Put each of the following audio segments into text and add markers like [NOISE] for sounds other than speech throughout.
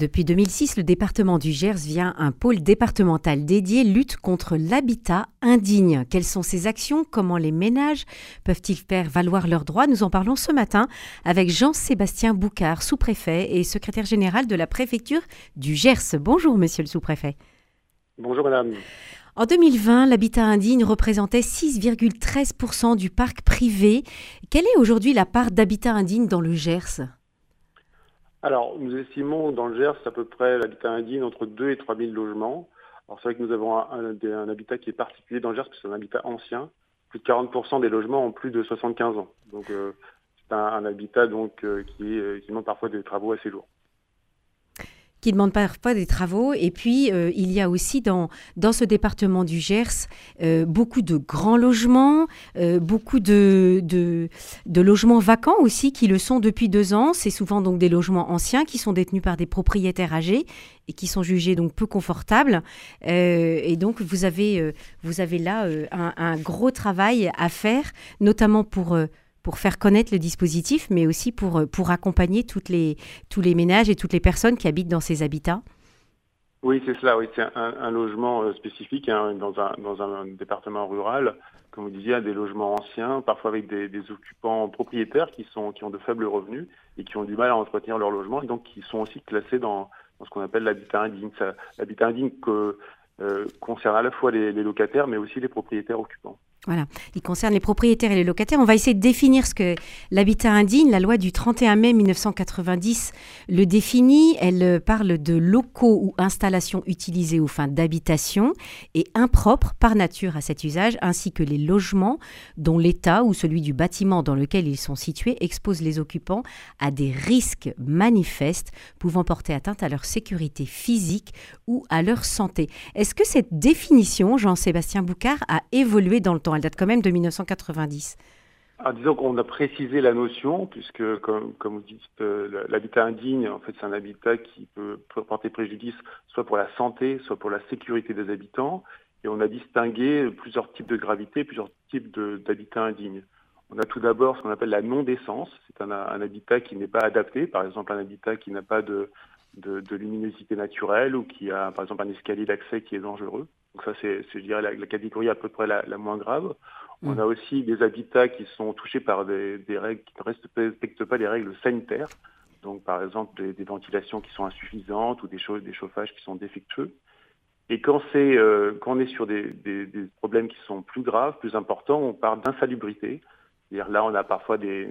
Depuis 2006, le département du Gers, via un pôle départemental dédié, lutte contre l'habitat indigne. Quelles sont ces actions? Comment les ménages peuvent-ils faire valoir leurs droits? Nous en parlons ce matin avec Jean-Sébastien Boucard, sous-préfet et secrétaire général de la préfecture du Gers. Bonjour, monsieur le sous-préfet. Bonjour, madame. En 2020, l'habitat indigne représentait 6,13% du parc privé. Quelle est aujourd'hui la part d'habitat indigne dans le Gers? Alors, nous estimons dans le Gers à peu près l'habitat indigne entre 2 et 3 000 logements. Alors, c'est vrai que nous avons un, habitat qui est particulier dans le Gers, parce que c'est un habitat ancien. Plus de 40% des logements ont plus de 75 ans. Donc, euh, c'est un, habitat donc, euh, qui, euh, qui demande parfois des travaux assez lourds qui demande parfois des travaux. Et puis, euh, il y a aussi dans, dans ce département du Gers euh, beaucoup de grands logements, euh, beaucoup de, de, logements vacants aussi qui le sont depuis deux ans. C'est souvent donc des logements anciens qui sont détenus par des propriétaires âgés et qui sont jugés donc peu confortables. et donc, vous avez, vous avez là un, gros travail à faire, notamment pour pour faire connaître le dispositif, mais aussi pour, euh, pour accompagner les, tous les ménages et toutes les personnes qui habitent dans ces habitats Oui, c'est cela. Oui. C'est un, logement euh, spécifique hein, dans, un, dans un département rural. Comme vous disiez, des logements anciens, parfois avec des, occupants propriétaires qui, sont, qui ont de faibles revenus et qui ont du mal à entretenir leur logement et donc qui sont aussi classés dans, ce qu'on appelle l'habitat indigne. L'habitat indigne que, euh, concerne à la fois les locataires mais aussi les propriétaires occupants. Voilà, il concerne les propriétaires et les locataires. On va essayer de définir ce que l'habitat indigne. La loi du 31 mai 1990 le définit. Elle euh, parle de locaux ou installations utilisés aux fins d'habitation et impropres par nature à cet usage, ainsi que les logements dont l'état ou celui du bâtiment dans lequel ils sont situés expose les occupants à des risques manifestes pouvant porter atteinte à leur sécurité physique ou à leur santé. Est-ce que cette définition, Jean-Sébastien Boucard, a évolué dans le temps elle date quand même de 1990. Ah, disons qu'on a précisé la notion, puisque, comme, vous dites, euh, l'habitat indigne, en fait, c'est un habitat qui peut porter préjudice soit pour la santé, soit pour la sécurité des habitants. Et on a distingué plusieurs types de gravité, plusieurs types d'habitat indigne. On a tout d'abord ce qu'on appelle la non-décence. C'est un, habitat qui n'est pas adapté, par exemple un habitat qui n'a pas de, luminosité naturelle ou qui a, par exemple, un escalier d'accès qui est dangereux. Donc ça, c'est, je dirais, la, catégorie à peu près la, moins grave. On mm. a aussi des habitats qui sont touchés par des, règles qui ne respectent pas les règles sanitaires. Donc, par exemple, des, ventilations qui sont insuffisantes ou des, des chauffages qui sont défectueux. Et quand, c'est, euh, quand on est sur des, problèmes qui sont plus graves, plus importants, on parle d'insalubrité. C'est-à-dire là, on a parfois des,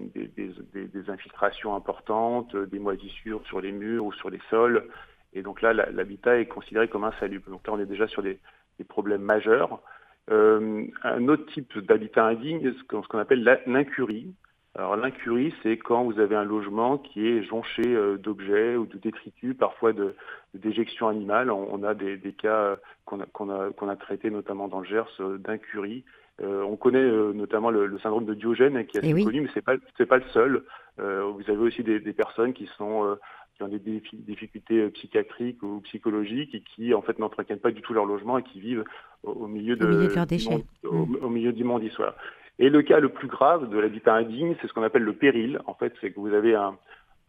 infiltrations importantes, des moisissures sur les murs ou sur les sols. Et donc là, l'habitat est considéré comme insalubre. Donc là, on est déjà sur des, des problèmes majeurs. Euh, un autre type d'habitat indigne, ce qu'on appelle l'incurie. Alors l'incurie, c'est quand vous avez un logement qui est jonché euh, d'objets ou de détritus, parfois de, déjections animales. On, a des, cas euh, qu'on a, traités notamment dans le Gers d'incurie. on connaît notamment le, syndrome de Diogène qui est assez eh connu, mais c'est pas pas le seul. vous avez aussi des, des personnes qui sont qui ont des difficultés euh, psychiatriques ou psychologiques et qui en fait n'entretiennent pas du tout leur logement et qui vivent au, milieu de, déchets. Monde, au, milieu d'immondices. Et le cas le plus grave de l'habitat indigne, c'est ce qu'on appelle le péril. En fait, c'est que vous avez un,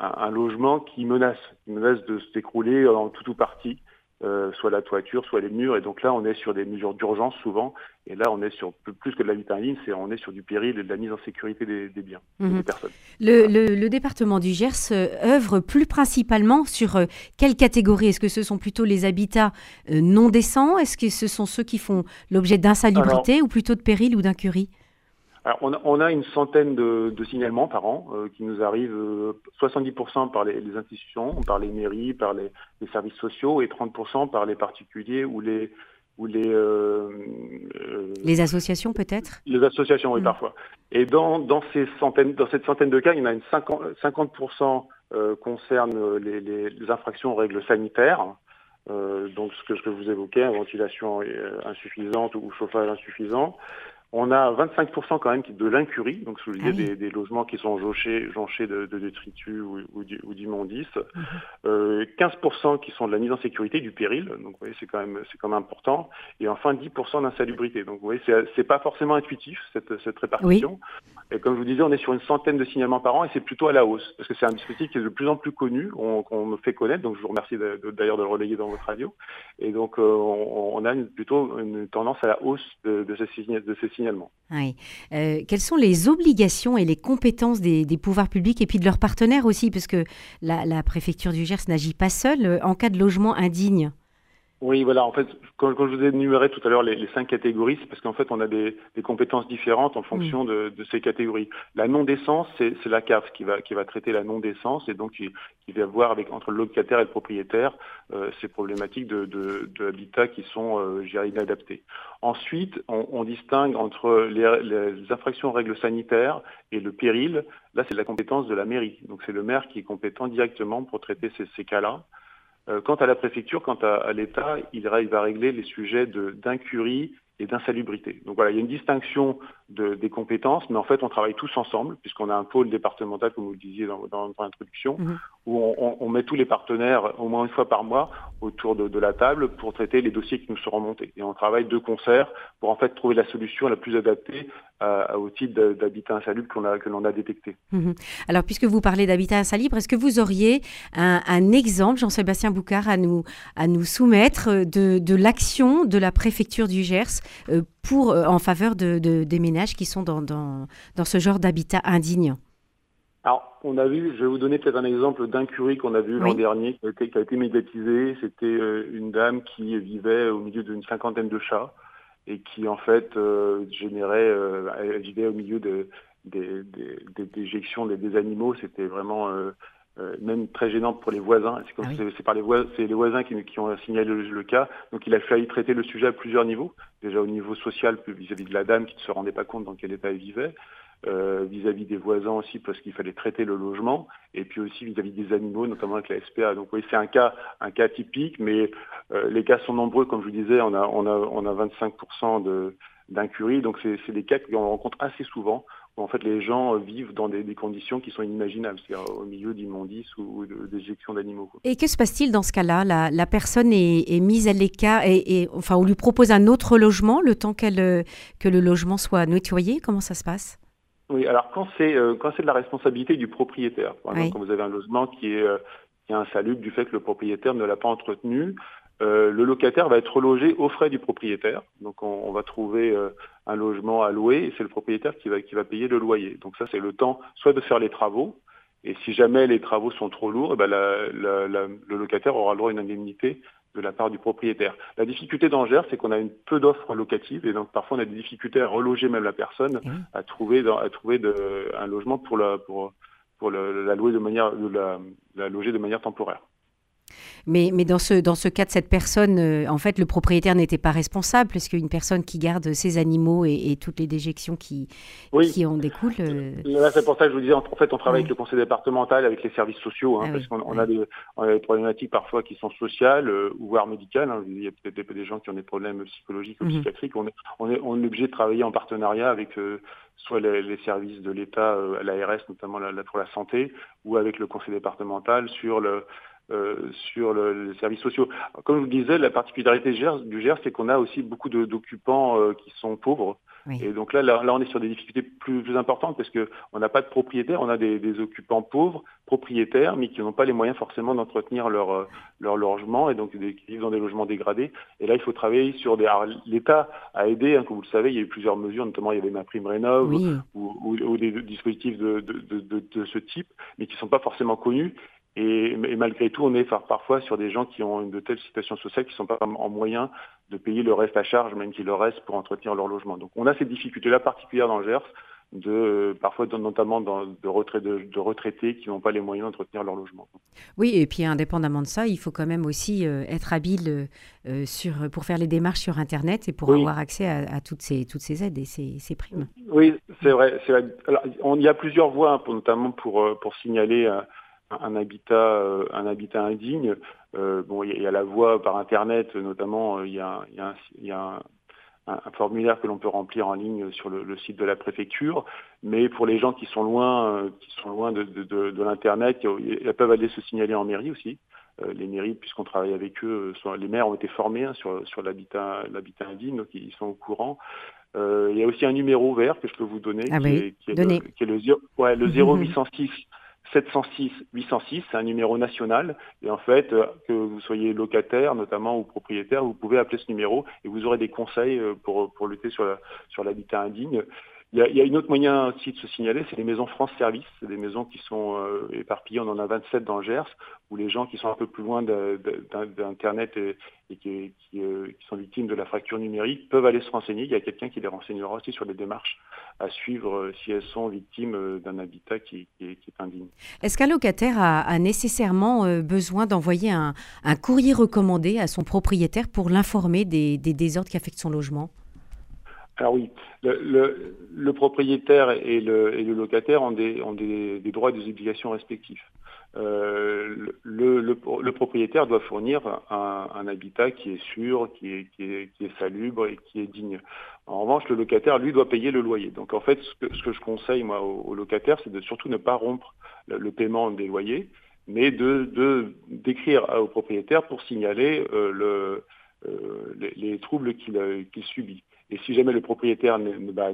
un, logement qui menace, qui menace de s'écrouler en tout ou partie. Euh, soit la toiture, soit les murs. Et donc là, on est sur des mesures d'urgence souvent. Et là, on est sur plus que de l'habitat en ligne, c'est on est sur du péril et de la mise en sécurité des, biens, des mhm. personnes. Le, département du Gers euh, œuvre plus principalement sur euh, quelle catégorie? Est-ce que ce sont plutôt les habitats non décents? Est-ce que ce sont ceux qui font l'objet d'insalubrité ou plutôt de péril ou d'incurie? On, a, une centaine de, signalements par an euh, qui nous arrivent 70% euh, par les, institutions, par les mairies, par les, services sociaux et 30% par les particuliers ou les ou les euh, les associations peut-être? Les associations, oui, mm. parfois. Et dans, ces centaines, dans cette centaine de cas, il y en a une 50, 50% concernent les, infractions aux règles sanitaires. donc ce que, ce que vous évoquez, ventilation insuffisante ou chauffage insuffisant. On a 25% quand même de l'incurie, donc je ah des, des, logements qui sont jonchés, jonchés de, de détritus ou, ou d'immondices. 15% mhm. euh, qui sont de la mise en sécurité, du péril, donc vous voyez, c'est quand même c'est quand même important. Et enfin 10% d'insalubrité. Donc vous voyez, c'est pas forcément intuitif cette, cette répartition. Et comme je vous disais, on est sur une centaine de signalements par an et c'est plutôt à la hausse parce que c'est un dispositif qui est de plus en plus connu, qu'on me fait connaître. Donc je vous remercie d'ailleurs de, le relayer dans votre radio. Et donc euh, on, a plutôt une tendance à la hausse de, de ces, de ces Euh, quelles sont les obligations et les compétences des, pouvoirs publics et puis de leurs partenaires aussi, parce que la, la préfecture du Gers n'agit pas seule euh, en cas de logement indigne oui, voilà. En fait, quand, je vous ai énuméré tout à l'heure les, cinq catégories, c'est parce qu'en fait, on a des, compétences différentes en fonction mm. de, ces catégories. La non-décence, c'est la CAF qui va, qui va traiter la non-décence et donc qui, va voir avec, entre le locataire et le propriétaire euh, ces problématiques de, de, l'habitat qui sont, euh, inadaptées. Ensuite, on, distingue entre les, infractions aux règles sanitaires et le péril. Là, c'est la compétence de la mairie. Donc, c'est le maire qui est compétent directement pour traiter ces cas-là. Euh, quant à la préfecture, quant à, l'État, il, va régler les sujets d'incurie et d'insalubrité. Donc voilà, il y a une distinction des compétences, mais en fait, on travaille tous ensemble, puisqu'on a un pôle départemental, comme vous le disiez dans, dans, l'introduction, mhm. où on, met tous les partenaires au moins une fois par mois autour de, la table pour traiter les dossiers qui nous seront montés. Et on travaille de concert pour en fait trouver la solution la plus adaptée au type d'habitat insalubre qu'on a, que l'on a détecté. Mhm. Alors, puisque vous parlez d'habitat insalubre, est-ce que vous auriez un, exemple, Jean-Sébastien Boucard, à nous, à nous soumettre de, de l'action de la préfecture du Gers euh, pour, euh, en faveur de, des ménages qui sont dans, dans, dans ce genre d'habitat indigne alors, on a vu, je vais vous donner peut-être un exemple d'incurie qu'on a vu l'an dernier, qui a, été, qui a été médiatisé. C'était euh, une dame qui vivait au milieu d'une cinquantaine de chats et qui, en fait, générait, elle vivait au milieu de, des, des, déjections des, animaux. C'était vraiment euh, même très gênante pour les voisins. C'est ah par les, voisins, les voisins qui, qui ont signalé le, cas. Donc il a fallu traiter le sujet à plusieurs niveaux. Déjà au niveau social, vis-à-vis de la dame qui ne se rendait pas compte dans quel état elle vivait. Euh, vis-à-vis des voisins aussi parce qu'il fallait traiter le logement et puis aussi vis-à-vis des animaux notamment avec la SPA donc oui c'est un cas un cas typique mais euh, les cas sont nombreux comme je vous disais on a on a on a 25% de d'incurie donc c'est des cas qu'on rencontre assez souvent en fait les gens euh, vivent dans des, conditions qui sont inimaginables, c'est-à-dire au milieu d'immondices ou, d'éjections d'animaux. Et que se passe-t-il dans ce cas-là? La, personne est, mise à l'écart et, enfin on lui propose un autre logement le temps qu'elle euh, que le logement soit nettoyé. Comment ça se passe? Oui, alors quand c'est euh, quand c'est de la responsabilité du propriétaire, par exemple quand vous avez un logement qui est qui est insalubre du fait que le propriétaire ne l'a pas entretenu, euh, le locataire va être logé aux frais du propriétaire. Donc on, va trouver euh, un logement à louer et c'est le propriétaire qui va, qui va payer le loyer. Donc ça c'est le temps soit de faire les travaux, et si jamais les travaux sont trop lourds, eh ben le locataire aura le droit à une indemnité de la part du propriétaire. La difficulté d'Angers, c'est qu'on a une peu d'offres locatives et donc parfois on a des difficultés à reloger même la personne, à trouver, à trouver un logement pour la, pour, pour la, louer de manière, la loger de manière temporaire. Mais, mais dans, ce, dans ce cas de cette personne, euh, en fait, le propriétaire n'était pas responsable, puisqu'une personne qui garde ses animaux et, toutes les déjections qui, qui en découlent. Euh, Là, c'est pour ça que je vous disais, en fait, on travaille avec le conseil départemental, avec les services sociaux, hein, ah parce qu'on a, des, problématiques parfois qui sont sociales euh, voire médicales. Hein. Il y a peut-être des, gens qui ont des problèmes psychologiques ou mhm. psychiatriques. On est, on, est, on est obligé de travailler en partenariat avec soit les, services de l'État, l'ARS notamment pour la santé, ou avec le conseil départemental sur le, euh, sur le, les services sociaux. comme je vous disais, la particularité du GERS, c'est qu'on a aussi beaucoup d'occupants euh, qui sont pauvres. Et donc là, là, on est sur des difficultés plus, plus importantes parce qu'on n'a pas de propriétaires, on a des, des, occupants pauvres, propriétaires, mais qui n'ont pas les moyens forcément d'entretenir leur, euh, leur logement et donc des, qui vivent dans des logements dégradés. Et là, il faut travailler sur des. L'État a aidé, hein, comme vous le savez, il y a eu plusieurs mesures, notamment il y avait ma prime rénov ou, ou, ou, des dispositifs de, de, de, de, ce type, mais qui ne sont pas forcément connus. Et, malgré tout, on est parfois sur des gens qui ont de telles situations sociales qui ne sont pas en moyen de payer le reste à charge, même qu'il leur reste pour entretenir leur logement. Donc on a ces difficultés-là particulières dans le Gers, de, parfois notamment dans, de, de, retraités qui n'ont pas les moyens d'entretenir leur logement. Oui, et puis indépendamment de ça, il faut quand même aussi euh, être habile euh, sur, pour faire les démarches sur Internet et pour avoir accès à, toutes, ces, toutes ces aides et ces, ces primes. Oui, c'est vrai. Alors, on, y a plusieurs voies, hein, notamment pour, euh, pour signaler un habitat, euh, un habitat indigne. Euh, bon, il y, a la voie par Internet, notamment, euh, il y a, y a, un, y a un, formulaire que l'on peut remplir en ligne sur le, site de la préfecture. Mais pour les gens qui sont loin, qui sont loin de, de l'internet, ils peuvent aller se signaler en mairie aussi. Euh, les mairies, puisqu'on travaille avec eux, les maires ont été formés hein, sur, sur l'habitat indigne, donc ils sont au courant. Euh, il y a aussi un numéro vert que je peux vous donner, ah qui, est, qui, est le, qui, est, le, ouais, le [LAUGHS] 0806 706 806, c'est un numéro national. Et en fait, euh, que vous soyez locataire notamment ou propriétaire, vous pouvez appeler ce numéro et vous aurez des conseils pour, pour lutter sur l'habitat indigne. Il y, a, une autre moyen aussi de se signaler, c'est les maisons France Service. Des maisons qui sont euh, éparpillées, on en a 27 dans le Gers, où les gens qui sont un peu plus loin d'Internet et, qui, euh, qui, sont victimes de la fracture numérique peuvent aller se renseigner. Il y a quelqu'un qui les renseignera aussi sur les démarches à suivre euh, si elles sont victimes d'un habitat qui, est, indigne. Est-ce qu'un locataire a, nécessairement besoin d'envoyer un, courrier recommandé à son propriétaire pour l'informer des désordres qui affectent son logement? Alors oui, le, propriétaire et le, locataire ont, des, droits et des obligations respectifs. Euh, le, propriétaire doit fournir un, habitat qui est sûr, qui est, salubre et qui est digne. En revanche, le locataire, lui, doit payer le loyer. Donc en fait, ce que, je conseille moi aux, locataires, c'est de surtout ne pas rompre le, paiement des loyers, mais de d'écrire au propriétaire pour signaler euh, euh, les, troubles qu'il subit. Et si jamais le propriétaire ne, bah,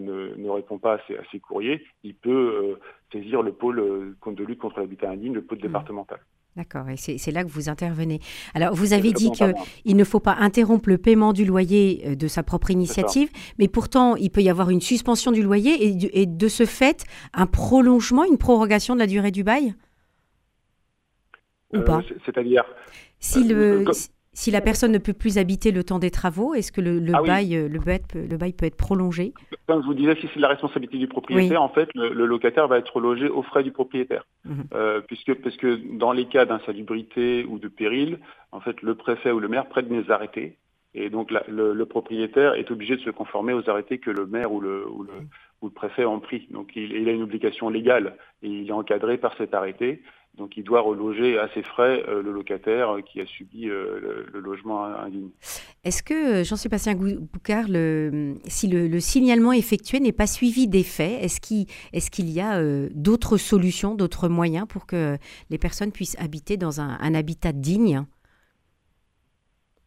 répond pas à ces, courriers, il peut euh, saisir le pôle euh, de lutte contre l'habitat indigne, le pôle mmh. départemental. D'accord, et c'est là que vous intervenez. Alors, vous avez dit qu'il ne faut pas interrompre le paiement du loyer euh, de sa propre initiative, mais pourtant, il peut y avoir une suspension du loyer et, de ce fait, un prolongement, une prorogation de la durée du bail? Ou pas? C'est-à-dire si le, si la personne ne peut plus habiter le temps des travaux, est-ce que le, ah bail, euh, le, bail peut, le, bail, peut, être prolongé? Comme je vous disais, si c'est la responsabilité du propriétaire, en fait, le, locataire va être logé aux frais du propriétaire. Mhm. Euh, puisque, parce que dans les cas d'insalubrité ou de péril, en fait, le préfet ou le maire prête des arrêtés. Et donc, le, propriétaire est obligé de se conformer aux arrêtés que le maire ou le, ou le, préfet ont pris. Donc, il, a une obligation légale et il est encadré par cet arrêté. Donc il doit reloger à ses frais euh, le locataire qui a subi euh, le, logement indigne. Est-ce que, euh, Jean-Sébastien Boucard, le, si le, signalement effectué n'est pas suivi des faits, est-ce qu'il est qu'il y a d'autres solutions, d'autres moyens pour que les personnes puissent habiter dans un habitat digne?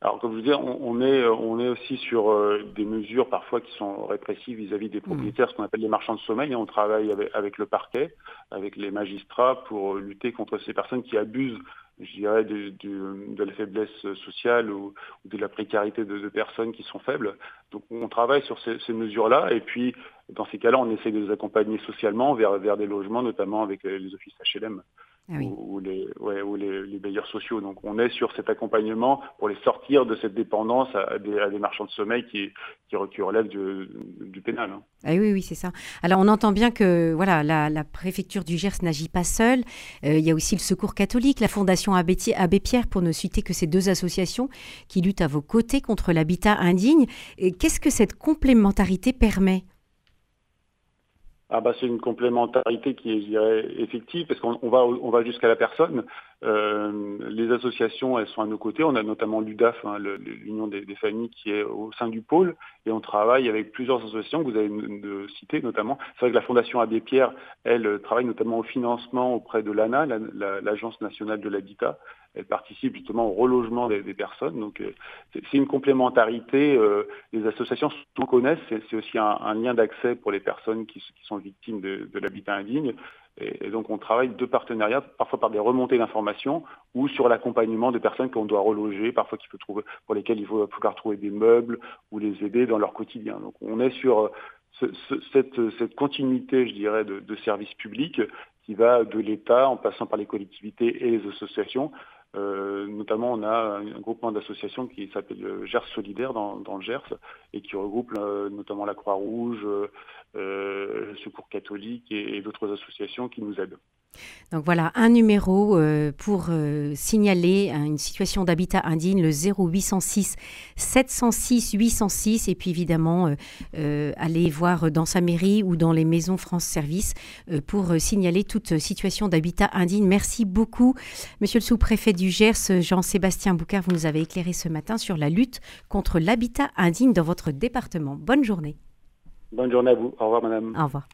Alors, comme je vous disais, on, est, euh, on est aussi sur euh, des mesures parfois qui sont répressives vis-à-vis des mmh. propriétaires, ce qu'on appelle les marchands de sommeil. on travaille avec, le parquet, avec les magistrats pour lutter contre ces personnes qui abusent, je dirais, de, de, la faiblesse sociale ou, de la précarité de, personnes qui sont faibles. Donc, on travaille sur ces, mesures-là. Et puis, dans ces cas-là, on essaie de les accompagner socialement vers, vers des logements, notamment avec les offices HLM. Ah ou, les, ouais, ou les, les, bailleurs sociaux. Donc on est sur cet accompagnement pour les sortir de cette dépendance à, des, à des, marchands de sommeil qui, qui, relèvent du, du pénal. Hein. Ah oui, oui, c'est ça. Alors on entend bien que voilà, la, la préfecture du Gers n'agit pas seule. Euh, il y a aussi le Secours catholique, la Fondation Abbé, Abbé Pierre, pour ne citer que ces deux associations qui luttent à vos côtés contre l'habitat indigne. Qu'est-ce que cette complémentarité permet? Ah bah c'est une complémentarité qui est, je dirais, effective parce qu'on va, on va jusqu'à la personne. Euh, les associations, elles sont à nos côtés. On a notamment l'UDAF, hein, l'Union des, familles, qui est au sein du pôle, et on travaille avec plusieurs associations que vous avez citer notamment. C'est vrai que la Fondation Abbé Pierre, elle travaille notamment au financement auprès de l'ANA, l'Agence nationale de l'habitat. Elle participe justement au relogement des, personnes. Donc euh, c'est une complémentarité. Euh, les associations tout connaissent. C'est aussi un, lien d'accès pour les personnes qui, sont victimes de l'habitat indigne. Et, donc on travaille de partenariat, parfois par des remontées d'informations ou sur l'accompagnement des personnes qu'on doit reloger, parfois trouver, pour lesquelles il faut pouvoir trouver des meubles ou les aider dans leur quotidien. Donc on est sur euh, cette, continuité, je dirais, de, de services publics qui va de l'État en passant par les collectivités et les associations euh, notamment, on a un groupement d'associations qui s'appelle Gers Solidaire dans, le Gers et qui regroupe euh, notamment la Croix-Rouge, euh, le Secours catholique et d'autres associations qui nous aident. Donc voilà, un numéro euh, pour euh, signaler une situation d'habitat indigne, le 0806 706 806. Et puis évidemment, euh, aller voir dans sa mairie ou dans les maisons France Service pour signaler toute situation d'habitat indigne. Merci beaucoup, monsieur le sous-préfet du Gers, Jean-Sébastien Boucard. Vous nous avez éclairé ce matin sur la lutte contre l'habitat indigne dans votre département. Bonne journée. Bonne journée à vous. Au revoir, madame. Au revoir.